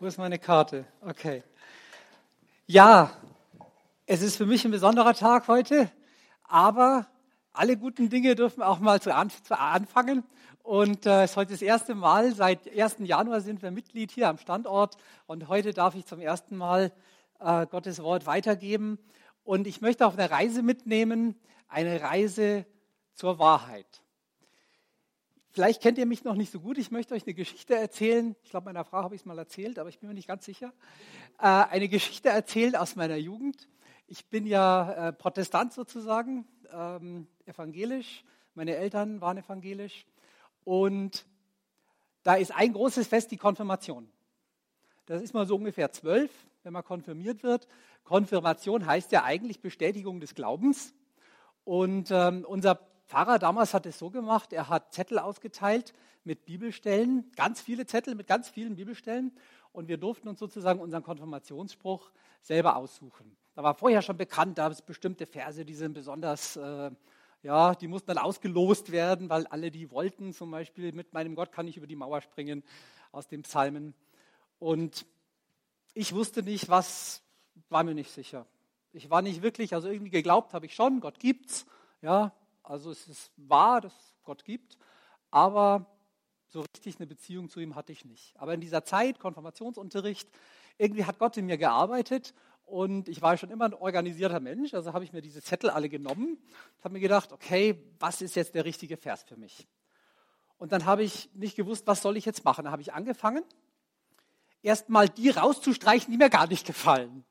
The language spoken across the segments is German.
Wo ist meine Karte? Okay. Ja, es ist für mich ein besonderer Tag heute, aber alle guten Dinge dürfen auch mal zu, anfangen. Und äh, es ist heute das erste Mal, seit 1. Januar sind wir Mitglied hier am Standort und heute darf ich zum ersten Mal äh, Gottes Wort weitergeben. Und ich möchte auf eine Reise mitnehmen, eine Reise zur Wahrheit. Vielleicht kennt ihr mich noch nicht so gut. Ich möchte euch eine Geschichte erzählen. Ich glaube, meiner Frau habe ich es mal erzählt, aber ich bin mir nicht ganz sicher. Äh, eine Geschichte erzählen aus meiner Jugend. Ich bin ja äh, Protestant sozusagen, ähm, evangelisch. Meine Eltern waren evangelisch. Und da ist ein großes Fest, die Konfirmation. Das ist mal so ungefähr zwölf, wenn man konfirmiert wird. Konfirmation heißt ja eigentlich Bestätigung des Glaubens. Und ähm, unser Pfarrer damals hat es so gemacht, er hat Zettel ausgeteilt mit Bibelstellen, ganz viele Zettel mit ganz vielen Bibelstellen und wir durften uns sozusagen unseren Konfirmationsspruch selber aussuchen. Da war vorher schon bekannt, da es bestimmte Verse, die sind besonders, äh, ja, die mussten dann ausgelost werden, weil alle die wollten, zum Beispiel mit meinem Gott kann ich über die Mauer springen aus dem Psalmen. Und ich wusste nicht, was, war mir nicht sicher. Ich war nicht wirklich, also irgendwie geglaubt habe ich schon, Gott gibt's, ja, also es ist wahr, dass Gott gibt, aber so richtig eine Beziehung zu ihm hatte ich nicht. Aber in dieser Zeit, Konfirmationsunterricht, irgendwie hat Gott in mir gearbeitet und ich war schon immer ein organisierter Mensch, also habe ich mir diese Zettel alle genommen und habe mir gedacht, okay, was ist jetzt der richtige Vers für mich? Und dann habe ich nicht gewusst, was soll ich jetzt machen. Dann habe ich angefangen, erstmal die rauszustreichen, die mir gar nicht gefallen.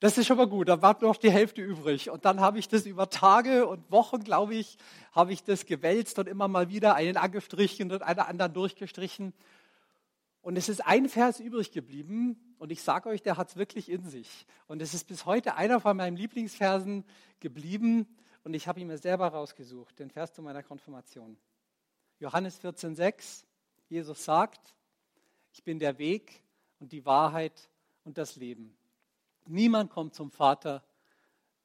Das ist schon mal gut, da war noch die Hälfte übrig. Und dann habe ich das über Tage und Wochen, glaube ich, habe ich das gewälzt und immer mal wieder einen angestrichen und einen anderen durchgestrichen. Und es ist ein Vers übrig geblieben und ich sage euch, der hat es wirklich in sich. Und es ist bis heute einer von meinen Lieblingsversen geblieben und ich habe ihn mir selber rausgesucht, den Vers zu meiner Konfirmation. Johannes 14,6, Jesus sagt, ich bin der Weg und die Wahrheit und das Leben. Niemand kommt zum Vater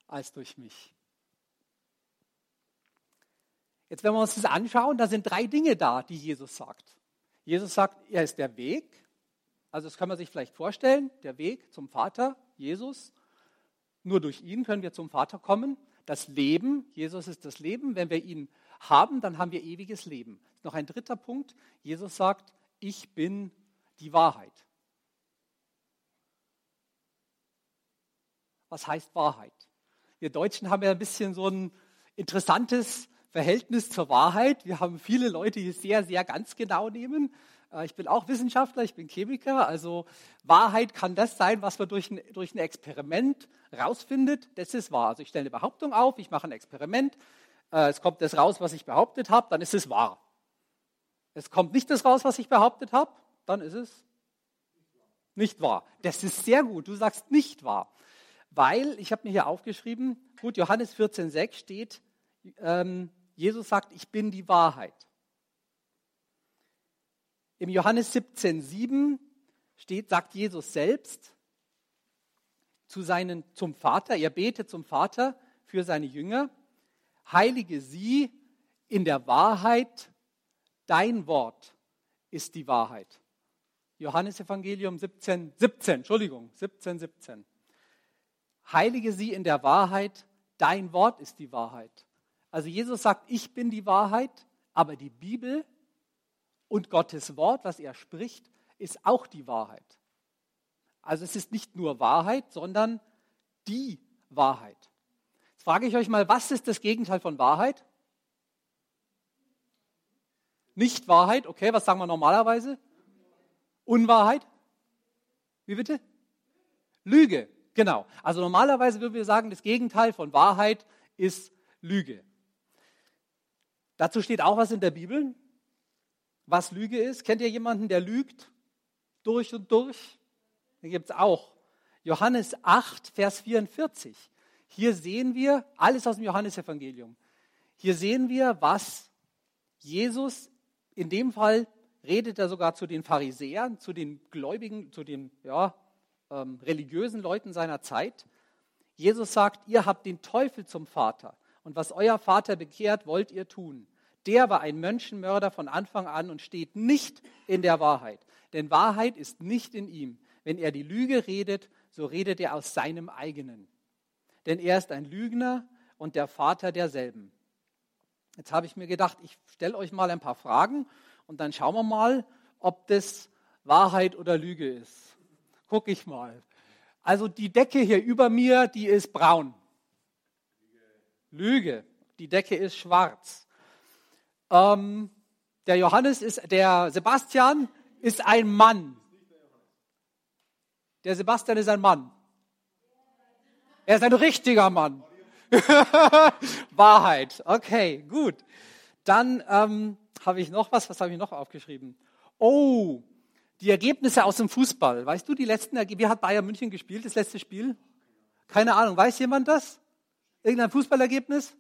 als durch mich. Jetzt, wenn wir uns das anschauen, da sind drei Dinge da, die Jesus sagt. Jesus sagt, er ist der Weg. Also das kann man sich vielleicht vorstellen, der Weg zum Vater, Jesus. Nur durch ihn können wir zum Vater kommen. Das Leben, Jesus ist das Leben. Wenn wir ihn haben, dann haben wir ewiges Leben. Noch ein dritter Punkt. Jesus sagt, ich bin die Wahrheit. Was heißt Wahrheit. Wir Deutschen haben ja ein bisschen so ein interessantes Verhältnis zur Wahrheit. Wir haben viele Leute, die es sehr, sehr ganz genau nehmen. Äh, ich bin auch Wissenschaftler, ich bin Chemiker. Also Wahrheit kann das sein, was man durch ein, durch ein Experiment rausfindet. Das ist wahr. Also ich stelle eine Behauptung auf, ich mache ein Experiment. Äh, es kommt das raus, was ich behauptet habe, dann ist es wahr. Es kommt nicht das raus, was ich behauptet habe, dann ist es nicht wahr. Das ist sehr gut. Du sagst nicht wahr weil, ich habe mir hier aufgeschrieben, gut, Johannes 14,6 steht, ähm, Jesus sagt, ich bin die Wahrheit. Im Johannes 17,7 steht, sagt Jesus selbst zu seinen, zum Vater, er betet zum Vater für seine Jünger, heilige sie in der Wahrheit, dein Wort ist die Wahrheit. Johannes Evangelium 17, 17, Entschuldigung, 17, 17 heilige sie in der Wahrheit, dein Wort ist die Wahrheit. Also Jesus sagt, ich bin die Wahrheit, aber die Bibel und Gottes Wort, was er spricht, ist auch die Wahrheit. Also es ist nicht nur Wahrheit, sondern die Wahrheit. Jetzt frage ich euch mal, was ist das Gegenteil von Wahrheit? Nicht Wahrheit, okay, was sagen wir normalerweise? Unwahrheit? Wie bitte? Lüge. Genau. Also normalerweise würden wir sagen, das Gegenteil von Wahrheit ist Lüge. Dazu steht auch was in der Bibel, was Lüge ist. Kennt ihr jemanden, der lügt? Durch und durch? Den gibt es auch. Johannes 8, Vers 44. Hier sehen wir alles aus dem Johannesevangelium. Hier sehen wir, was Jesus in dem Fall redet er sogar zu den Pharisäern, zu den Gläubigen, zu den ja, ähm, religiösen Leuten seiner Zeit. Jesus sagt, ihr habt den Teufel zum Vater und was euer Vater bekehrt, wollt ihr tun. Der war ein Menschenmörder von Anfang an und steht nicht in der Wahrheit. Denn Wahrheit ist nicht in ihm. Wenn er die Lüge redet, so redet er aus seinem eigenen. Denn er ist ein Lügner und der Vater derselben. Jetzt habe ich mir gedacht, ich stelle euch mal ein paar Fragen und dann schauen wir mal, ob das Wahrheit oder Lüge ist. Guck ich mal. Also die Decke hier über mir, die ist braun. Lüge. Die Decke ist schwarz. Ähm, der Johannes ist, der Sebastian ist ein Mann. Der Sebastian ist ein Mann. Er ist ein richtiger Mann. Wahrheit. Okay, gut. Dann ähm, habe ich noch was. Was habe ich noch aufgeschrieben? Oh, die Ergebnisse aus dem Fußball. Weißt du, die letzten? Wie hat Bayern München gespielt, das letzte Spiel? Keine Ahnung. Weiß jemand das? Irgendein Fußballergebnis?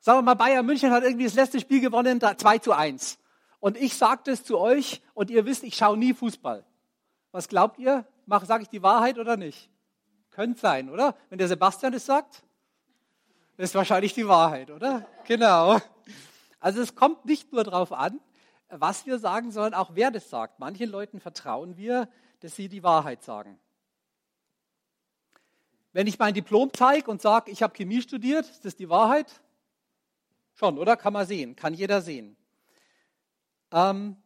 Sagen wir mal, Bayern München hat irgendwie das letzte Spiel gewonnen, 2 zu 1. Und ich sage das zu euch und ihr wisst, ich schaue nie Fußball. Was glaubt ihr? Sage ich die Wahrheit oder nicht? Könnte sein, oder? Wenn der Sebastian das sagt, ist wahrscheinlich die Wahrheit, oder? Genau. Also es kommt nicht nur darauf an, was wir sagen, sondern auch wer das sagt. Manchen Leuten vertrauen wir, dass sie die Wahrheit sagen. Wenn ich mein Diplom zeige und sage, ich habe Chemie studiert, ist das die Wahrheit? Schon, oder? Kann man sehen, kann jeder sehen. Ähm,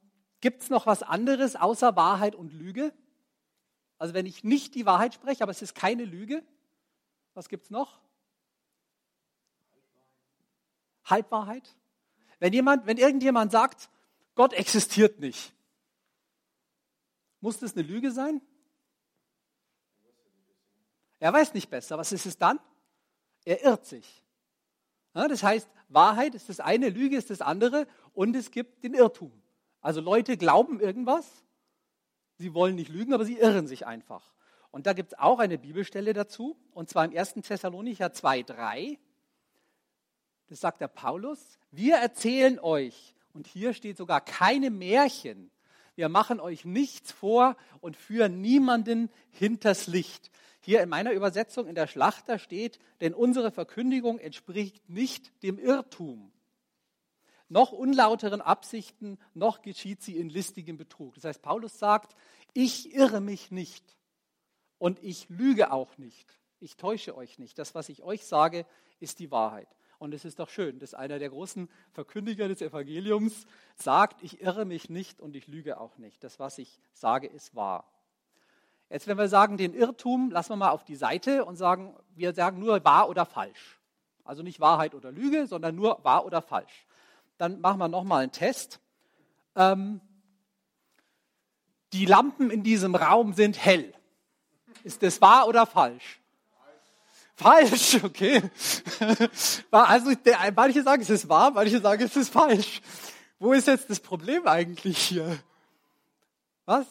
Gibt es noch was anderes außer Wahrheit und Lüge? Also wenn ich nicht die Wahrheit spreche, aber es ist keine Lüge, was gibt es noch? Halbwahrheit. Wenn, jemand, wenn irgendjemand sagt, Gott existiert nicht, muss das eine Lüge sein? Er weiß nicht besser. Was ist es dann? Er irrt sich. Ja, das heißt, Wahrheit ist das eine, Lüge ist das andere und es gibt den Irrtum. Also Leute glauben irgendwas, sie wollen nicht lügen, aber sie irren sich einfach. Und da gibt es auch eine Bibelstelle dazu, und zwar im 1. Thessalonicher 2,3. Das sagt der Paulus. Wir erzählen euch, und hier steht sogar keine Märchen. Wir machen euch nichts vor und führen niemanden hinters Licht. Hier in meiner Übersetzung in der Schlachter steht, denn unsere Verkündigung entspricht nicht dem Irrtum. Noch unlauteren Absichten, noch geschieht sie in listigem Betrug. Das heißt, Paulus sagt, ich irre mich nicht und ich lüge auch nicht. Ich täusche euch nicht. Das, was ich euch sage, ist die Wahrheit. Und es ist doch schön, dass einer der großen Verkündiger des Evangeliums sagt, ich irre mich nicht und ich lüge auch nicht. Das, was ich sage, ist wahr. Jetzt, wenn wir sagen, den Irrtum lassen wir mal auf die Seite und sagen, wir sagen nur wahr oder falsch. Also nicht Wahrheit oder Lüge, sondern nur wahr oder falsch. Dann machen wir nochmal einen Test. Ähm, die Lampen in diesem Raum sind hell. Ist das wahr oder falsch? Falsch, okay. Also manche sagen, es ist wahr, manche sagen, es ist falsch. Wo ist jetzt das Problem eigentlich hier? Was?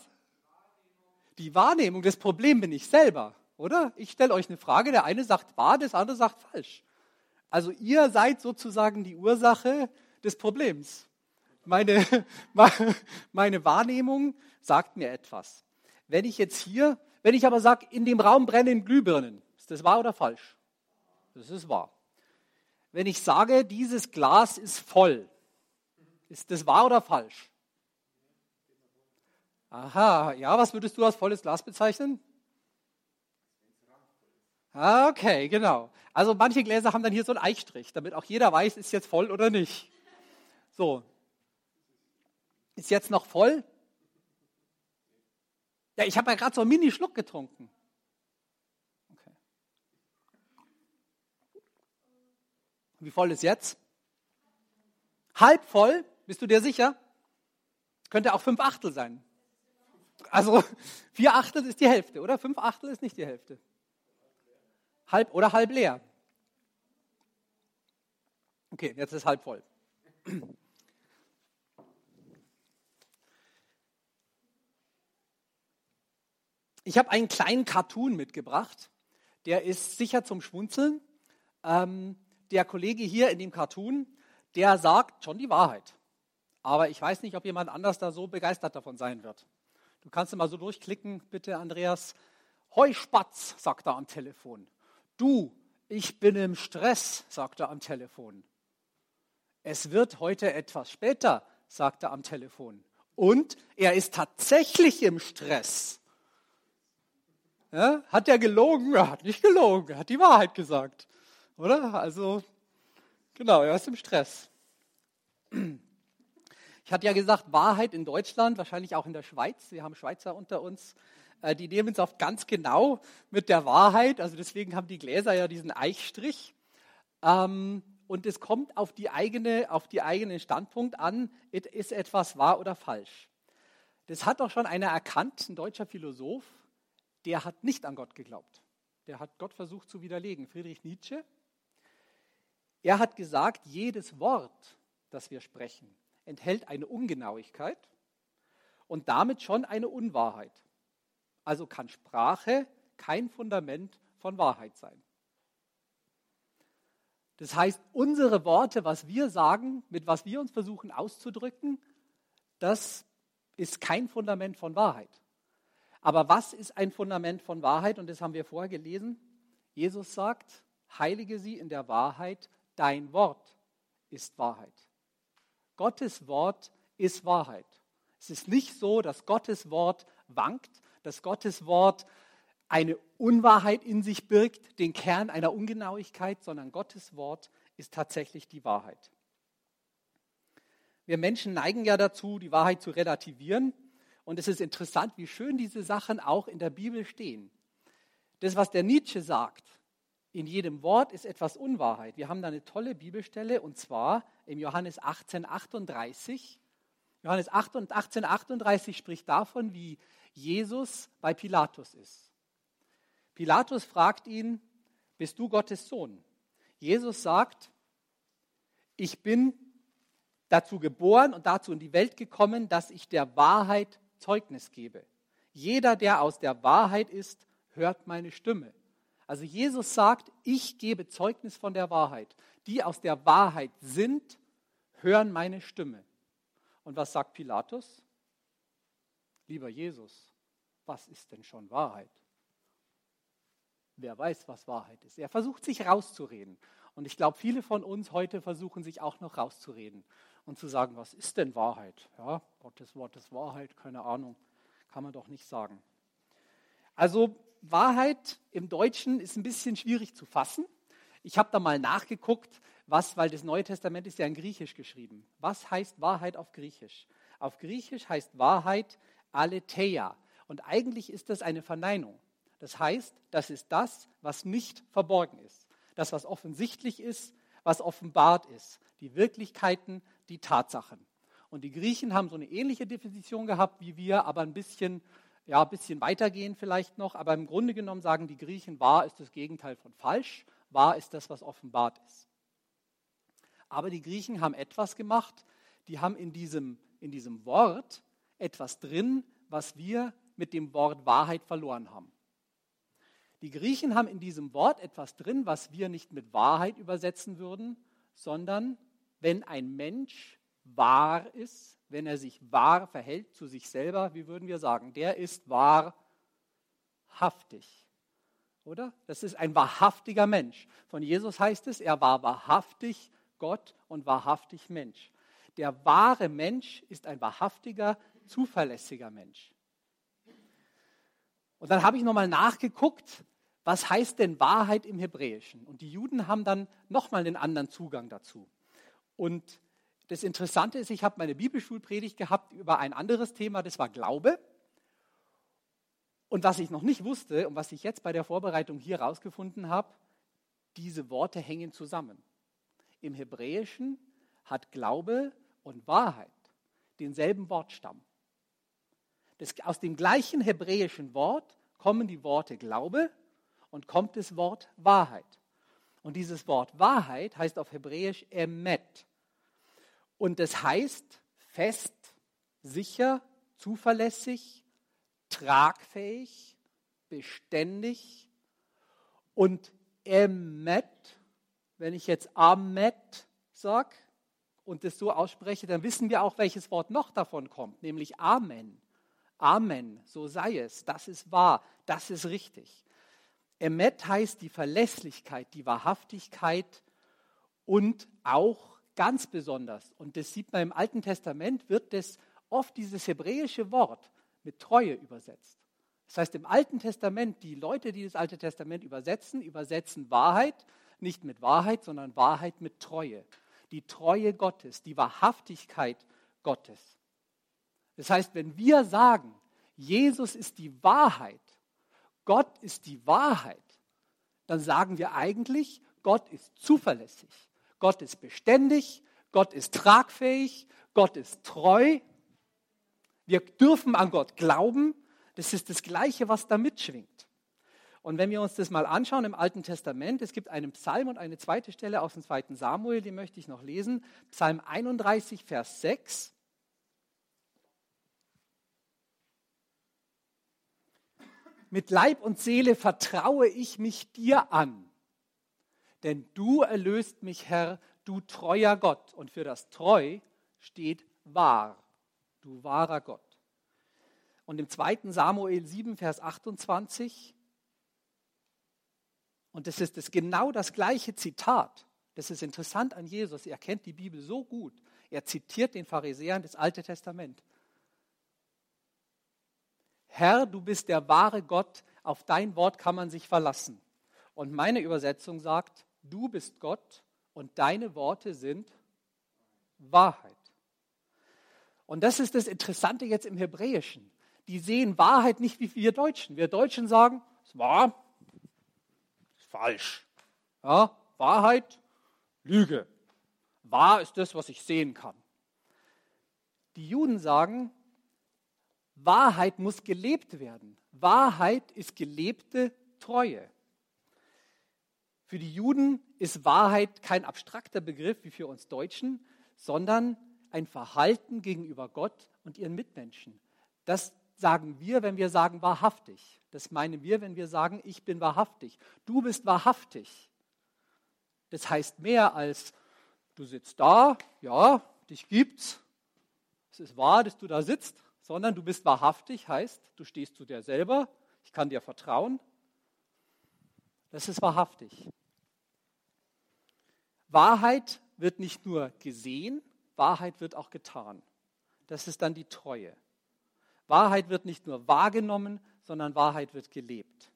Die Wahrnehmung, das Problem bin ich selber, oder? Ich stelle euch eine Frage, der eine sagt wahr, der andere sagt falsch. Also ihr seid sozusagen die Ursache des Problems. Meine, meine Wahrnehmung sagt mir etwas. Wenn ich jetzt hier, wenn ich aber sage, in dem Raum brennen Glühbirnen, ist das wahr oder falsch? Das ist wahr. Wenn ich sage, dieses Glas ist voll, ist das wahr oder falsch? Aha, ja, was würdest du als volles Glas bezeichnen? Ah, okay, genau. Also manche Gläser haben dann hier so einen Eichstrich, damit auch jeder weiß, ist jetzt voll oder nicht. So. Ist jetzt noch voll? Ja, ich habe ja gerade so einen Mini-Schluck getrunken. Wie voll ist jetzt? Halb voll? Bist du dir sicher? Könnte auch fünf Achtel sein. Also vier Achtel ist die Hälfte, oder? Fünf Achtel ist nicht die Hälfte. Halb oder halb leer. Okay, jetzt ist halb voll. Ich habe einen kleinen Cartoon mitgebracht. Der ist sicher zum Schmunzeln. Ähm, der Kollege hier in dem Cartoon, der sagt schon die Wahrheit. Aber ich weiß nicht, ob jemand anders da so begeistert davon sein wird. Du kannst mal so durchklicken, bitte, Andreas. Heuspatz, sagt er am Telefon. Du, ich bin im Stress, sagt er am Telefon. Es wird heute etwas später, sagt er am Telefon. Und er ist tatsächlich im Stress. Ja, hat er gelogen? Er hat nicht gelogen, er hat die Wahrheit gesagt. Oder? Also, genau, er ist im Stress. Ich hatte ja gesagt, Wahrheit in Deutschland, wahrscheinlich auch in der Schweiz. Wir haben Schweizer unter uns. Äh, die nehmen es oft ganz genau mit der Wahrheit. Also deswegen haben die Gläser ja diesen Eichstrich. Ähm, und es kommt auf die eigene, auf die eigenen Standpunkt an, ist etwas wahr oder falsch. Das hat doch schon einer erkannt, ein deutscher Philosoph, der hat nicht an Gott geglaubt. Der hat Gott versucht zu widerlegen. Friedrich Nietzsche. Er hat gesagt, jedes Wort, das wir sprechen, enthält eine Ungenauigkeit und damit schon eine Unwahrheit. Also kann Sprache kein Fundament von Wahrheit sein. Das heißt, unsere Worte, was wir sagen, mit was wir uns versuchen auszudrücken, das ist kein Fundament von Wahrheit. Aber was ist ein Fundament von Wahrheit? Und das haben wir vorher gelesen. Jesus sagt, heilige sie in der Wahrheit, dein Wort ist Wahrheit. Gottes Wort ist Wahrheit. Es ist nicht so, dass Gottes Wort wankt, dass Gottes Wort eine Unwahrheit in sich birgt, den Kern einer Ungenauigkeit, sondern Gottes Wort ist tatsächlich die Wahrheit. Wir Menschen neigen ja dazu, die Wahrheit zu relativieren und es ist interessant, wie schön diese Sachen auch in der Bibel stehen. Das, was der Nietzsche sagt, in jedem Wort ist etwas Unwahrheit. Wir haben da eine tolle Bibelstelle und zwar im Johannes 18, 38. Johannes 18, 38 spricht davon, wie Jesus bei Pilatus ist. Pilatus fragt ihn, bist du Gottes Sohn? Jesus sagt, ich bin dazu geboren und dazu in die Welt gekommen, dass ich der Wahrheit Zeugnis gebe. Jeder, der aus der Wahrheit ist, hört meine Stimme. Also Jesus sagt, ich gebe Zeugnis von der Wahrheit. Die aus der Wahrheit sind, hören meine Stimme. Und was sagt Pilatus? Lieber Jesus, was ist denn schon Wahrheit? Wer weiß, was Wahrheit ist. Er versucht sich rauszureden. Und ich glaube, viele von uns heute versuchen sich auch noch rauszureden und zu sagen, was ist denn Wahrheit? Ja, Gottes Wort ist Wahrheit, keine Ahnung, kann man doch nicht sagen. Also Wahrheit im Deutschen ist ein bisschen schwierig zu fassen. Ich habe da mal nachgeguckt, was, weil das Neue Testament ist ja in Griechisch geschrieben. Was heißt Wahrheit auf Griechisch? Auf Griechisch heißt Wahrheit Aletheia. Und eigentlich ist das eine Verneinung. Das heißt, das ist das, was nicht verborgen ist. Das, was offensichtlich ist, was offenbart ist. Die Wirklichkeiten, die Tatsachen. Und die Griechen haben so eine ähnliche Definition gehabt wie wir, aber ein bisschen, ja, ein bisschen weitergehen vielleicht noch. Aber im Grunde genommen sagen die Griechen, wahr ist das Gegenteil von falsch, wahr ist das, was offenbart ist. Aber die Griechen haben etwas gemacht, die haben in diesem, in diesem Wort etwas drin, was wir mit dem Wort Wahrheit verloren haben. Die Griechen haben in diesem Wort etwas drin, was wir nicht mit Wahrheit übersetzen würden, sondern wenn ein Mensch wahr ist, wenn er sich wahr verhält zu sich selber, wie würden wir sagen, der ist wahrhaftig. Oder? Das ist ein wahrhaftiger Mensch. Von Jesus heißt es, er war wahrhaftig Gott und wahrhaftig Mensch. Der wahre Mensch ist ein wahrhaftiger, zuverlässiger Mensch. Und dann habe ich nochmal nachgeguckt, was heißt denn Wahrheit im Hebräischen? Und die Juden haben dann nochmal einen anderen Zugang dazu. Und das Interessante ist, ich habe meine Bibelschulpredigt gehabt über ein anderes Thema, das war Glaube. Und was ich noch nicht wusste und was ich jetzt bei der Vorbereitung hier rausgefunden habe, diese Worte hängen zusammen. Im Hebräischen hat Glaube und Wahrheit denselben Wortstamm. Das, aus dem gleichen hebräischen Wort kommen die Worte Glaube und kommt das Wort Wahrheit. Und dieses Wort Wahrheit heißt auf Hebräisch Emet. Und das heißt fest, sicher, zuverlässig, tragfähig, beständig und Emet, wenn ich jetzt Amet sage und das so ausspreche, dann wissen wir auch, welches Wort noch davon kommt, nämlich Amen. Amen, so sei es, das ist wahr, das ist richtig. Emet heißt die Verlässlichkeit, die Wahrhaftigkeit und auch ganz besonders, und das sieht man im Alten Testament, wird das oft dieses hebräische Wort mit Treue übersetzt. Das heißt, im Alten Testament, die Leute, die das Alte Testament übersetzen, übersetzen Wahrheit nicht mit Wahrheit, sondern Wahrheit mit Treue. Die Treue Gottes, die Wahrhaftigkeit Gottes. Das heißt, wenn wir sagen, Jesus ist die Wahrheit, Gott ist die Wahrheit, dann sagen wir eigentlich, Gott ist zuverlässig, Gott ist beständig, Gott ist tragfähig, Gott ist treu. Wir dürfen an Gott glauben. Das ist das Gleiche, was da mitschwingt. Und wenn wir uns das mal anschauen im Alten Testament, es gibt einen Psalm und eine zweite Stelle aus dem zweiten Samuel, die möchte ich noch lesen. Psalm 31, Vers 6. Mit Leib und Seele vertraue ich mich dir an, denn du erlöst mich, Herr, du treuer Gott. Und für das Treu steht wahr, du wahrer Gott. Und im 2. Samuel 7, Vers 28, und das ist das genau das gleiche Zitat. Das ist interessant an Jesus. Er kennt die Bibel so gut. Er zitiert den Pharisäern das Alte Testament. Herr, du bist der wahre Gott, auf dein Wort kann man sich verlassen. Und meine Übersetzung sagt, du bist Gott und deine Worte sind Wahrheit. Und das ist das Interessante jetzt im Hebräischen. Die sehen Wahrheit nicht wie wir Deutschen. Wir Deutschen sagen, es war falsch. Ja, Wahrheit, Lüge. Wahr ist das, was ich sehen kann. Die Juden sagen, Wahrheit muss gelebt werden. Wahrheit ist gelebte Treue. Für die Juden ist Wahrheit kein abstrakter Begriff wie für uns Deutschen, sondern ein Verhalten gegenüber Gott und ihren Mitmenschen. Das sagen wir, wenn wir sagen wahrhaftig. Das meinen wir, wenn wir sagen, ich bin wahrhaftig. Du bist wahrhaftig. Das heißt mehr als, du sitzt da, ja, dich gibt's. Es ist wahr, dass du da sitzt, sondern du bist wahrhaftig, heißt, du stehst zu dir selber, ich kann dir vertrauen. Das ist wahrhaftig. Wahrheit wird nicht nur gesehen, Wahrheit wird auch getan. Das ist dann die Treue. Wahrheit wird nicht nur wahrgenommen, sondern Wahrheit wird gelebt.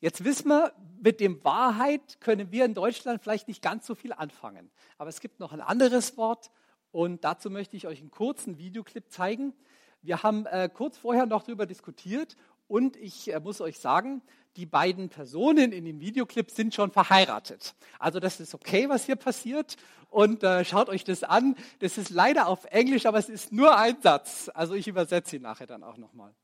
Jetzt wissen wir, mit dem Wahrheit können wir in Deutschland vielleicht nicht ganz so viel anfangen. Aber es gibt noch ein anderes Wort, und dazu möchte ich euch einen kurzen Videoclip zeigen. Wir haben äh, kurz vorher noch darüber diskutiert und ich äh, muss euch sagen, die beiden Personen in dem Videoclip sind schon verheiratet. Also das ist okay, was hier passiert. Und äh, schaut euch das an. Das ist leider auf Englisch, aber es ist nur ein Satz. Also ich übersetze ihn nachher dann auch nochmal.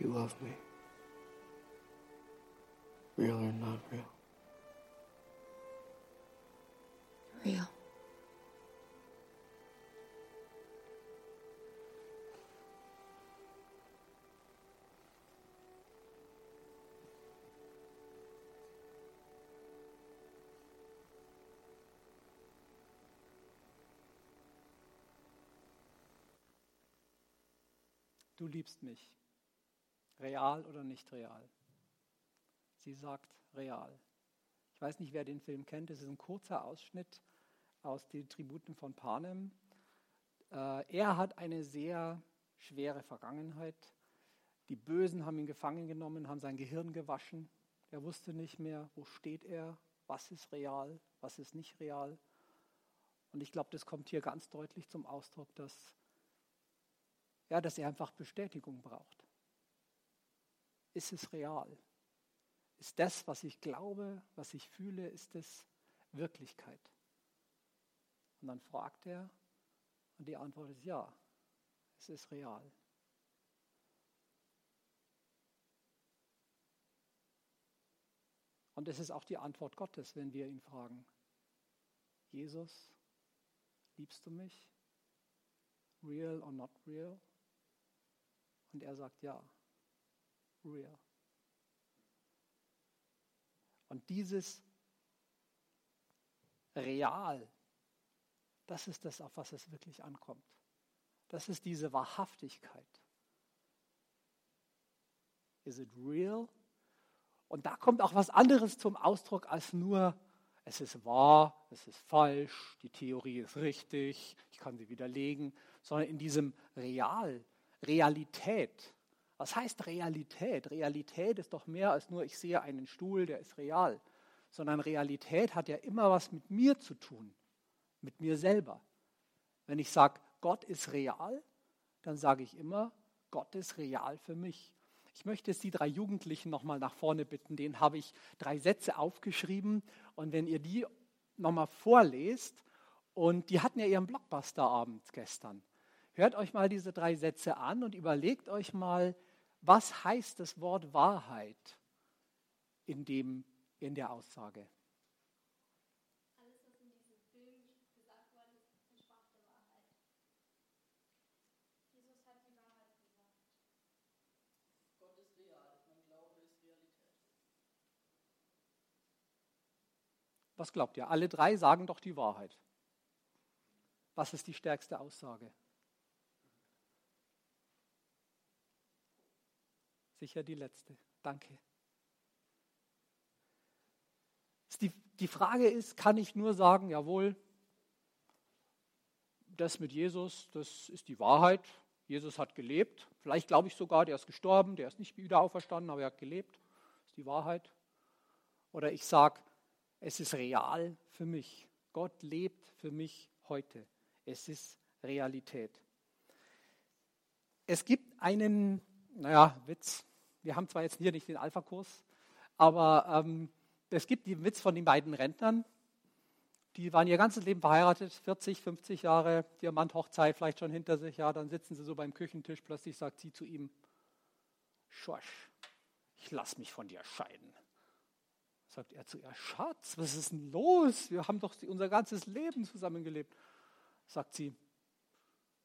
You love me. Real or not real? Real. Du liebst mich. Real oder nicht real? Sie sagt real. Ich weiß nicht, wer den Film kennt. Es ist ein kurzer Ausschnitt aus den Tributen von Panem. Äh, er hat eine sehr schwere Vergangenheit. Die Bösen haben ihn gefangen genommen, haben sein Gehirn gewaschen. Er wusste nicht mehr, wo steht er, was ist real, was ist nicht real. Und ich glaube, das kommt hier ganz deutlich zum Ausdruck, dass, ja, dass er einfach Bestätigung braucht. Ist es real? Ist das, was ich glaube, was ich fühle, ist es Wirklichkeit? Und dann fragt er und die Antwort ist ja, es ist real. Und es ist auch die Antwort Gottes, wenn wir ihn fragen. Jesus, liebst du mich? Real or not real? Und er sagt ja, real. Und dieses Real, das ist das, auf was es wirklich ankommt. Das ist diese Wahrhaftigkeit. Is it real? Und da kommt auch was anderes zum Ausdruck als nur, es ist wahr, es ist falsch, die Theorie ist richtig, ich kann sie widerlegen, sondern in diesem Real, Realität. Was heißt Realität? Realität ist doch mehr als nur, ich sehe einen Stuhl, der ist real, sondern Realität hat ja immer was mit mir zu tun, mit mir selber. Wenn ich sage, Gott ist real, dann sage ich immer, Gott ist real für mich. Ich möchte jetzt die drei Jugendlichen nochmal nach vorne bitten. Denen habe ich drei Sätze aufgeschrieben. Und wenn ihr die nochmal vorlest, und die hatten ja ihren Blockbuster-Abend gestern. Hört euch mal diese drei Sätze an und überlegt euch mal, was heißt das Wort Wahrheit in, dem, in der Aussage? Was glaubt ihr? Alle drei sagen doch die Wahrheit. Was ist die stärkste Aussage? Sicher die letzte. Danke. Die, Frage ist, kann ich nur sagen, jawohl, das mit Jesus, das ist die Wahrheit. Jesus hat gelebt. Vielleicht glaube ich sogar, der ist gestorben, der ist nicht wieder auferstanden, aber er hat gelebt. Das ist die Wahrheit. Oder ich sage, es ist real für mich. Gott lebt für mich heute. Es ist Realität. Es gibt einen, naja, Witz. Wir haben zwar jetzt hier nicht den Alpha-Kurs, aber ähm, es gibt den Witz von den beiden Rentnern. Die waren ihr ganzes Leben verheiratet, 40, 50 Jahre, Diamant-Hochzeit vielleicht schon hinter sich. Ja, dann sitzen sie so beim Küchentisch. Plötzlich sagt sie zu ihm: Schorsch, ich lass mich von dir scheiden. Sagt er zu ihr, Schatz, was ist denn los? Wir haben doch unser ganzes Leben zusammengelebt. Sagt sie,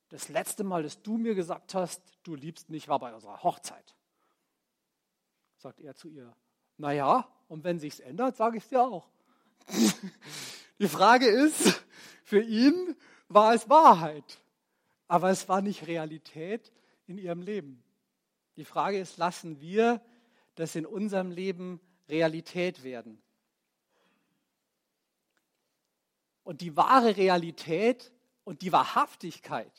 das letzte Mal, dass du mir gesagt hast, du liebst mich, war bei unserer Hochzeit. Sagt er zu ihr, naja, und wenn sich's ändert, sage ich es dir auch. Die Frage ist, für ihn war es Wahrheit, aber es war nicht Realität in ihrem Leben. Die Frage ist, lassen wir das in unserem Leben Realität werden. Und die wahre Realität und die Wahrhaftigkeit,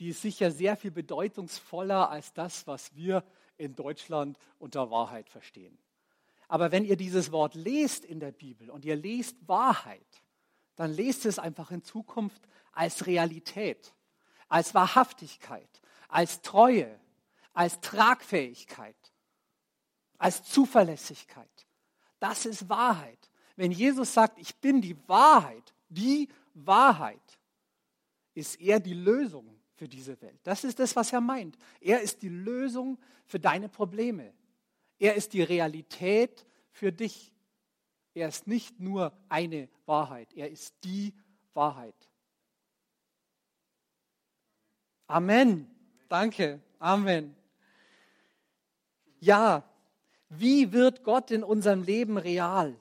die ist sicher sehr viel bedeutungsvoller als das, was wir in Deutschland unter Wahrheit verstehen. Aber wenn ihr dieses Wort lest in der Bibel und ihr lest Wahrheit, dann lest es einfach in Zukunft als Realität, als Wahrhaftigkeit, als Treue, als Tragfähigkeit als Zuverlässigkeit. Das ist Wahrheit. Wenn Jesus sagt, ich bin die Wahrheit, die Wahrheit, ist er die Lösung für diese Welt. Das ist das, was er meint. Er ist die Lösung für deine Probleme. Er ist die Realität für dich. Er ist nicht nur eine Wahrheit, er ist die Wahrheit. Amen. Danke. Amen. Ja, wie wird Gott in unserem Leben real?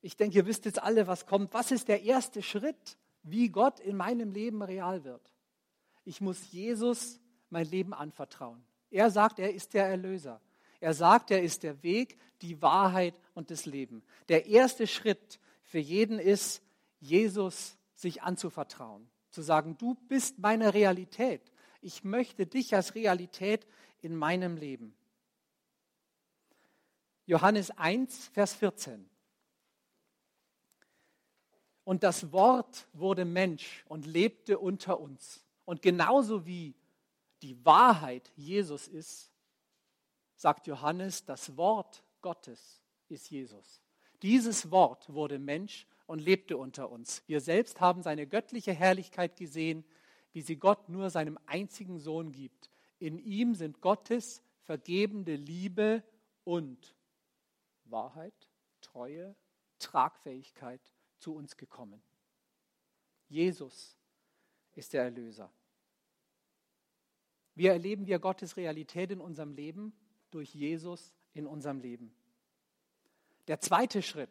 Ich denke, ihr wisst jetzt alle, was kommt. Was ist der erste Schritt, wie Gott in meinem Leben real wird? Ich muss Jesus mein Leben anvertrauen. Er sagt, er ist der Erlöser. Er sagt, er ist der Weg, die Wahrheit und das Leben. Der erste Schritt für jeden ist, Jesus sich anzuvertrauen. Zu sagen, du bist meine Realität. Ich möchte dich als Realität in meinem Leben. Johannes 1, Vers 14. Und das Wort wurde Mensch und lebte unter uns. Und genauso wie die Wahrheit Jesus ist, sagt Johannes, das Wort Gottes ist Jesus. Dieses Wort wurde Mensch und lebte unter uns. Wir selbst haben seine göttliche Herrlichkeit gesehen, wie sie Gott nur seinem einzigen Sohn gibt. In ihm sind Gottes vergebende Liebe und Wahrheit, Treue, Tragfähigkeit zu uns gekommen. Jesus ist der Erlöser. Wie erleben wir Gottes Realität in unserem Leben? Durch Jesus in unserem Leben. Der zweite Schritt.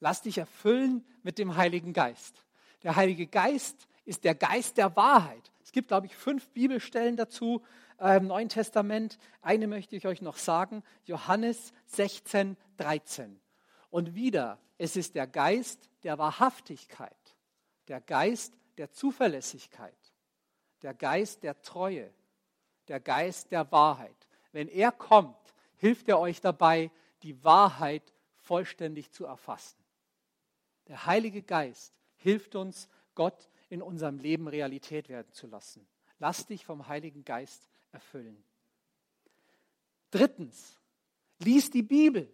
Lass dich erfüllen mit dem Heiligen Geist. Der Heilige Geist ist der Geist der Wahrheit. Es gibt, glaube ich, fünf Bibelstellen dazu äh, im Neuen Testament. Eine möchte ich euch noch sagen, Johannes 16, 13. Und wieder, es ist der Geist der Wahrhaftigkeit, der Geist der Zuverlässigkeit, der Geist der Treue, der Geist der Wahrheit. Wenn er kommt, hilft er euch dabei, die Wahrheit vollständig zu erfassen. Der Heilige Geist hilft uns, Gott in unserem Leben Realität werden zu lassen. Lass dich vom Heiligen Geist erfüllen. Drittens, lies die Bibel.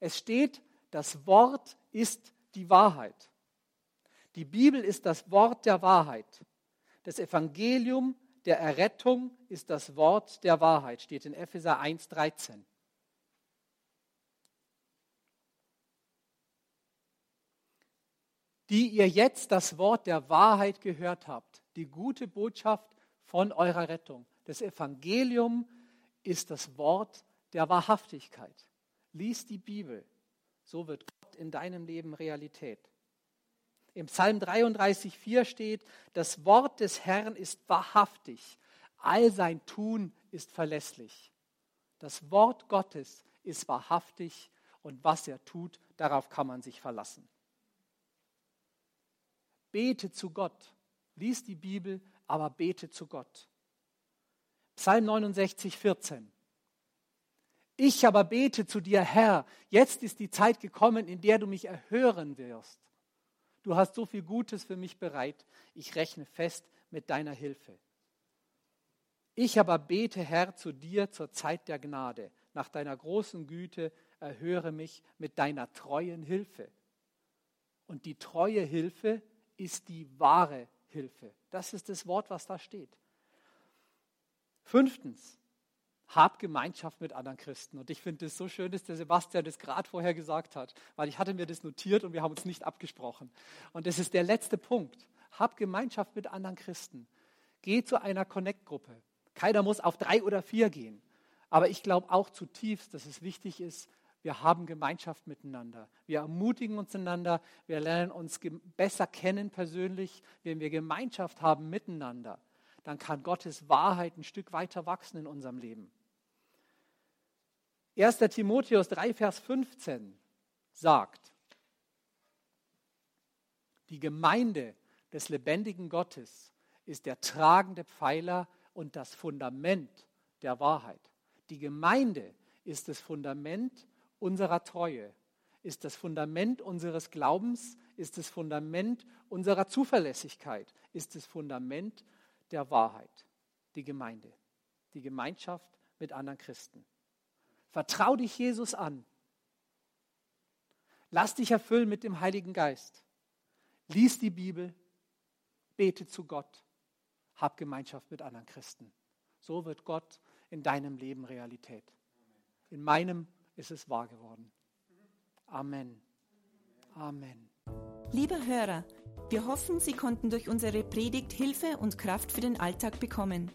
Es steht, das Wort ist die Wahrheit. Die Bibel ist das Wort der Wahrheit. Das Evangelium der Errettung ist das Wort der Wahrheit, steht in Epheser 1,13. Die ihr jetzt das Wort der Wahrheit gehört habt, die gute Botschaft von eurer Rettung. Das Evangelium ist das Wort der Wahrhaftigkeit. Lies die Bibel, so wird Gott in deinem Leben Realität. Im Psalm 33,4 steht, das Wort des Herrn ist wahrhaftig, all sein Tun ist verlässlich. Das Wort Gottes ist wahrhaftig und was er tut, darauf kann man sich verlassen. Bete zu Gott. Lies die Bibel, aber bete zu Gott. Psalm 69, 14. Ich aber bete zu dir, Herr, jetzt ist die Zeit gekommen, in der du mich erhören wirst. Du hast so viel Gutes für mich bereit, ich rechne fest mit deiner Hilfe. Ich aber bete, Herr, zu dir zur Zeit der Gnade. Nach deiner großen Güte erhöre mich mit deiner treuen Hilfe. Und die treue Hilfe ist die wahre Hilfe. Das ist das Wort, was da steht. Fünftens, hab Gemeinschaft mit anderen Christen. Und ich finde es so schön, dass der Sebastian das gerade vorher gesagt hat, weil ich hatte mir das notiert und wir haben uns nicht abgesprochen. Und das ist der letzte Punkt. Hab Gemeinschaft mit anderen Christen. Geh zu einer Connect-Gruppe. Keiner muss auf drei oder vier gehen. Aber ich glaube auch zutiefst, dass es wichtig ist, wir haben Gemeinschaft miteinander. Wir ermutigen uns einander. Wir lernen uns besser kennen persönlich, wenn wir Gemeinschaft haben miteinander. Dann kann Gottes Wahrheit ein Stück weiter wachsen in unserem Leben. 1. Timotheus 3, Vers 15 sagt, die Gemeinde des lebendigen Gottes ist der tragende Pfeiler und das Fundament der Wahrheit. Die Gemeinde ist das Fundament unserer Treue, ist das Fundament unseres Glaubens, ist das Fundament unserer Zuverlässigkeit, ist das Fundament der Wahrheit. Die Gemeinde, die Gemeinschaft mit anderen Christen. Vertrau dich Jesus an. Lass dich erfüllen mit dem Heiligen Geist. Lies die Bibel, bete zu Gott, hab Gemeinschaft mit anderen Christen. So wird Gott in deinem Leben Realität. In meinem ist es wahr geworden. Amen. Amen. Liebe Hörer, wir hoffen, Sie konnten durch unsere Predigt Hilfe und Kraft für den Alltag bekommen.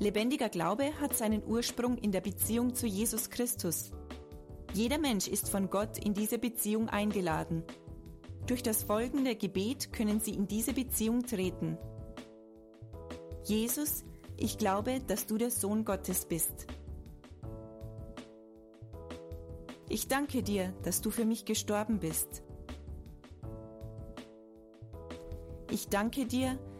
Lebendiger Glaube hat seinen Ursprung in der Beziehung zu Jesus Christus. Jeder Mensch ist von Gott in diese Beziehung eingeladen. Durch das folgende Gebet können Sie in diese Beziehung treten. Jesus, ich glaube, dass du der Sohn Gottes bist. Ich danke dir, dass du für mich gestorben bist. Ich danke dir,